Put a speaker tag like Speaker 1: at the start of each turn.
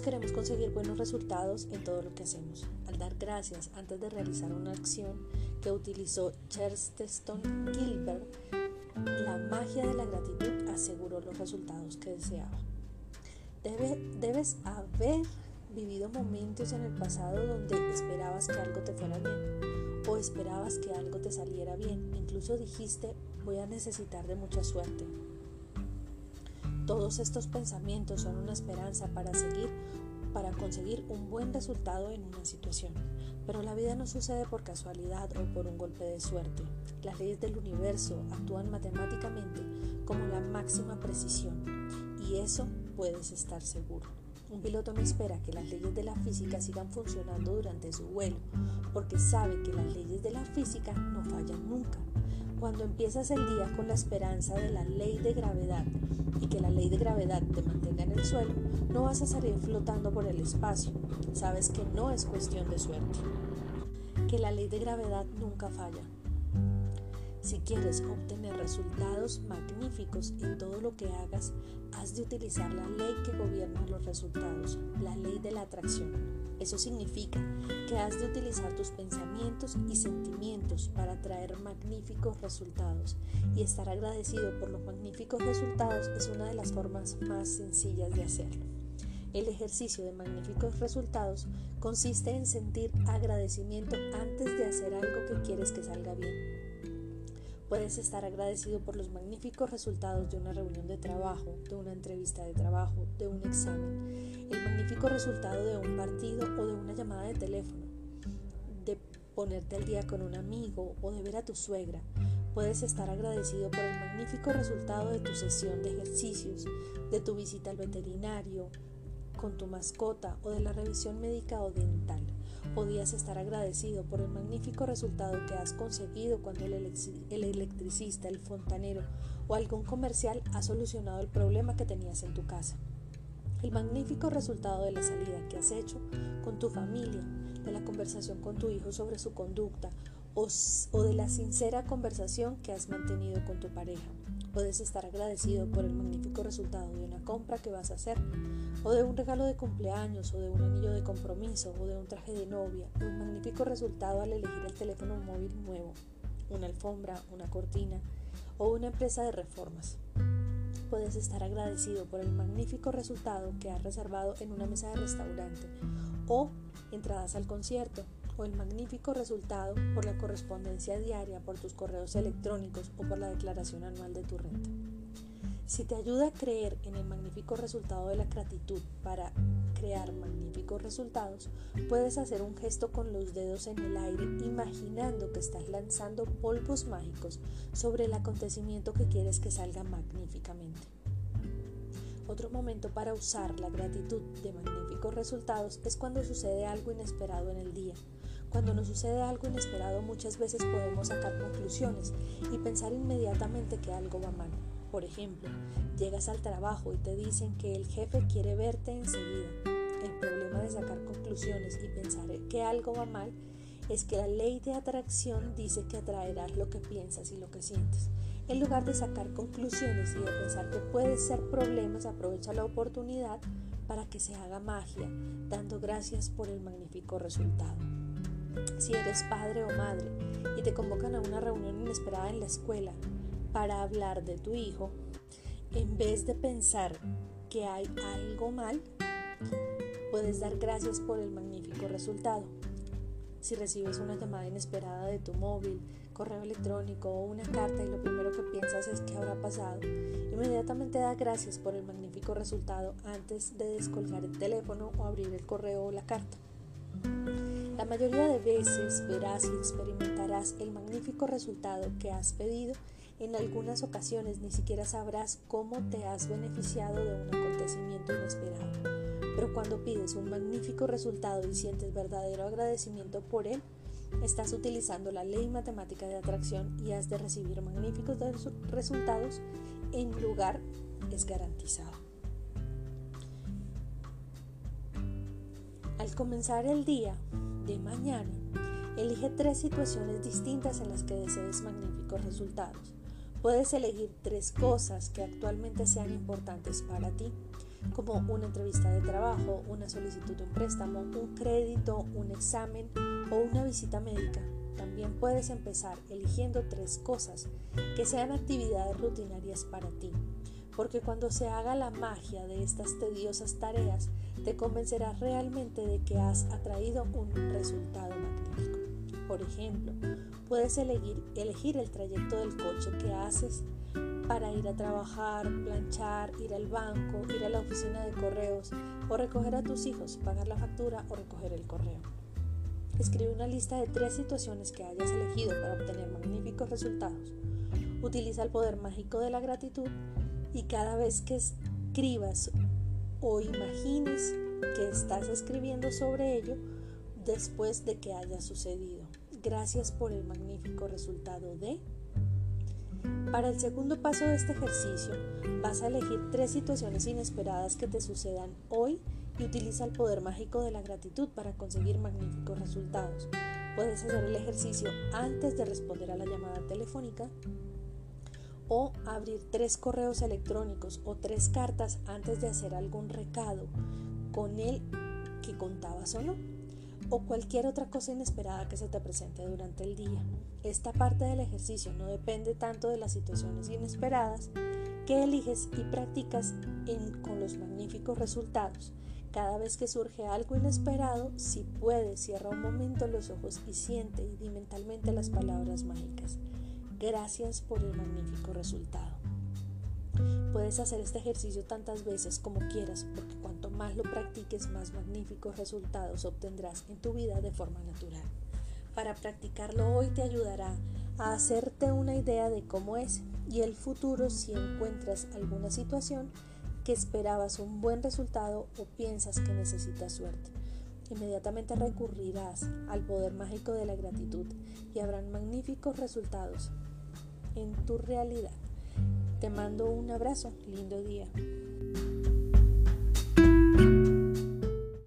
Speaker 1: Queremos conseguir buenos resultados en todo lo que hacemos. Al dar gracias antes de realizar una acción que utilizó Chesterton Gilbert, la magia de la gratitud aseguró los resultados que deseaba. debes haber vivido momentos en el pasado donde esperabas que algo te fuera bien o esperabas que algo te saliera bien. Incluso dijiste, voy a necesitar de mucha suerte. Todos estos pensamientos son una esperanza para seguir para conseguir un buen resultado en una situación. Pero la vida no sucede por casualidad o por un golpe de suerte. Las leyes del universo actúan matemáticamente como la máxima precisión y eso puedes estar seguro. Un piloto no espera que las leyes de la física sigan funcionando durante su vuelo, porque sabe que las leyes de la física no fallan nunca. Cuando empiezas el día con la esperanza de la ley de gravedad y que la ley de gravedad te mantenga en el suelo, no vas a salir flotando por el espacio. Sabes que no es cuestión de suerte. Que la ley de gravedad nunca falla. Si quieres obtener resultados magníficos en todo lo que hagas, has de utilizar la ley que gobierna los resultados, la ley de la atracción. Eso significa que has de utilizar tus pensamientos y sentimientos para traer magníficos resultados y estar agradecido por los magníficos resultados es una de las formas más sencillas de hacerlo. El ejercicio de magníficos resultados consiste en sentir agradecimiento antes de hacer algo que quieres que salga bien. Puedes estar agradecido por los magníficos resultados de una reunión de trabajo, de una entrevista de trabajo, de un examen, el magnífico resultado de un partido o de una llamada de teléfono, de ponerte al día con un amigo o de ver a tu suegra. Puedes estar agradecido por el magnífico resultado de tu sesión de ejercicios, de tu visita al veterinario, con tu mascota o de la revisión médica o dental. Podías estar agradecido por el magnífico resultado que has conseguido cuando el, electricista, el fontanero o algún comercial ha solucionado el problema que tenías en tu casa. El magnífico resultado de la salida que has hecho con tu familia, de la conversación con tu hijo sobre su conducta o, de la sincera conversación que has mantenido con tu pareja. Puedes estar agradecido por el magnífico resultado de una compra que vas a hacer, o de un regalo de cumpleaños, o de un anillo de compromiso, o de un traje de novia, o un magnífico resultado al elegir el teléfono móvil nuevo, una alfombra, una cortina, o una empresa de reformas. Puedes estar agradecido por el magnífico resultado que has reservado en una mesa de restaurante, o entradas al concierto, o el magnífico resultado por la correspondencia diaria, por tus correos electrónicos o por la declaración anual de tu renta. Si te ayuda a creer en el magnífico resultado de la gratitud para crear magníficos resultados, puedes hacer un gesto con los dedos en el aire imaginando que estás lanzando polvos mágicos sobre el acontecimiento que quieres que salga magníficamente. Otro momento para usar la gratitud de magníficos resultados es cuando sucede algo inesperado en el día, cuando nos sucede algo inesperado muchas veces podemos sacar conclusiones y pensar inmediatamente que algo va mal. Por ejemplo, llegas al trabajo y te dicen que el jefe quiere verte enseguida. El problema de sacar conclusiones y pensar que algo va mal es que la ley de atracción dice que atraerás lo que piensas y lo que sientes. En lugar de sacar conclusiones y de pensar que puede ser problemas, aprovecha la oportunidad para que se haga magia, dando gracias por el magnífico resultado. Si eres padre o madre y te convocan a una reunión inesperada en la escuela para hablar de tu hijo, en vez de pensar que hay algo mal, puedes dar gracias por el magnífico resultado. Si recibes una llamada inesperada de tu móvil, correo electrónico o una carta y lo primero que piensas es qué habrá pasado, inmediatamente da gracias por el magnífico resultado antes de descolgar el teléfono o abrir el correo o la carta. La mayoría de veces verás y experimentarás el magnífico resultado que has pedido. En algunas ocasiones ni siquiera sabrás cómo te has beneficiado de un acontecimiento inesperado. Pero cuando pides un magnífico resultado y sientes verdadero agradecimiento por él, estás utilizando la ley matemática de atracción y has de recibir magníficos resultados en lugar es garantizado. Al comenzar el día de mañana, elige tres situaciones distintas en las que desees magníficos resultados. Puedes elegir tres cosas que actualmente sean importantes para ti. Como una entrevista de trabajo, una solicitud de un préstamo, un crédito, un examen o una visita médica. También puedes empezar eligiendo tres cosas que sean actividades rutinarias para ti, porque cuando se haga la magia de estas tediosas tareas, te convencerás realmente de que has atraído un resultado magnífico. Por ejemplo, puedes elegir, elegir el trayecto del coche que haces para ir a trabajar, planchar, ir al banco, ir a la oficina de correos o recoger a tus hijos, pagar la factura o recoger el correo. Escribe una lista de tres situaciones que hayas elegido para obtener magníficos resultados. Utiliza el poder mágico de la gratitud y cada vez que escribas o imagines que estás escribiendo sobre ello después de que haya sucedido. Gracias por el magnífico resultado de... Para el segundo paso de este ejercicio, vas a elegir tres situaciones inesperadas que te sucedan hoy y utiliza el poder mágico de la gratitud para conseguir magníficos resultados. Puedes hacer el ejercicio antes de responder a la llamada telefónica o abrir tres correos electrónicos o tres cartas antes de hacer algún recado con el que contabas o no o cualquier otra cosa inesperada que se te presente durante el día. Esta parte del ejercicio no depende tanto de las situaciones inesperadas que eliges y practicas con los magníficos resultados. Cada vez que surge algo inesperado, si puedes, cierra un momento los ojos y siente y di mentalmente las palabras mágicas. Gracias por el magnífico resultado. Puedes hacer este ejercicio tantas veces como quieras, porque cuanto más lo practiques, más magníficos resultados obtendrás en tu vida de forma natural. Para practicarlo hoy te ayudará a hacerte una idea de cómo es y el futuro si encuentras alguna situación que esperabas un buen resultado o piensas que necesitas suerte. Inmediatamente recurrirás al poder mágico de la gratitud y habrán magníficos resultados en tu realidad. Te mando un abrazo, lindo día.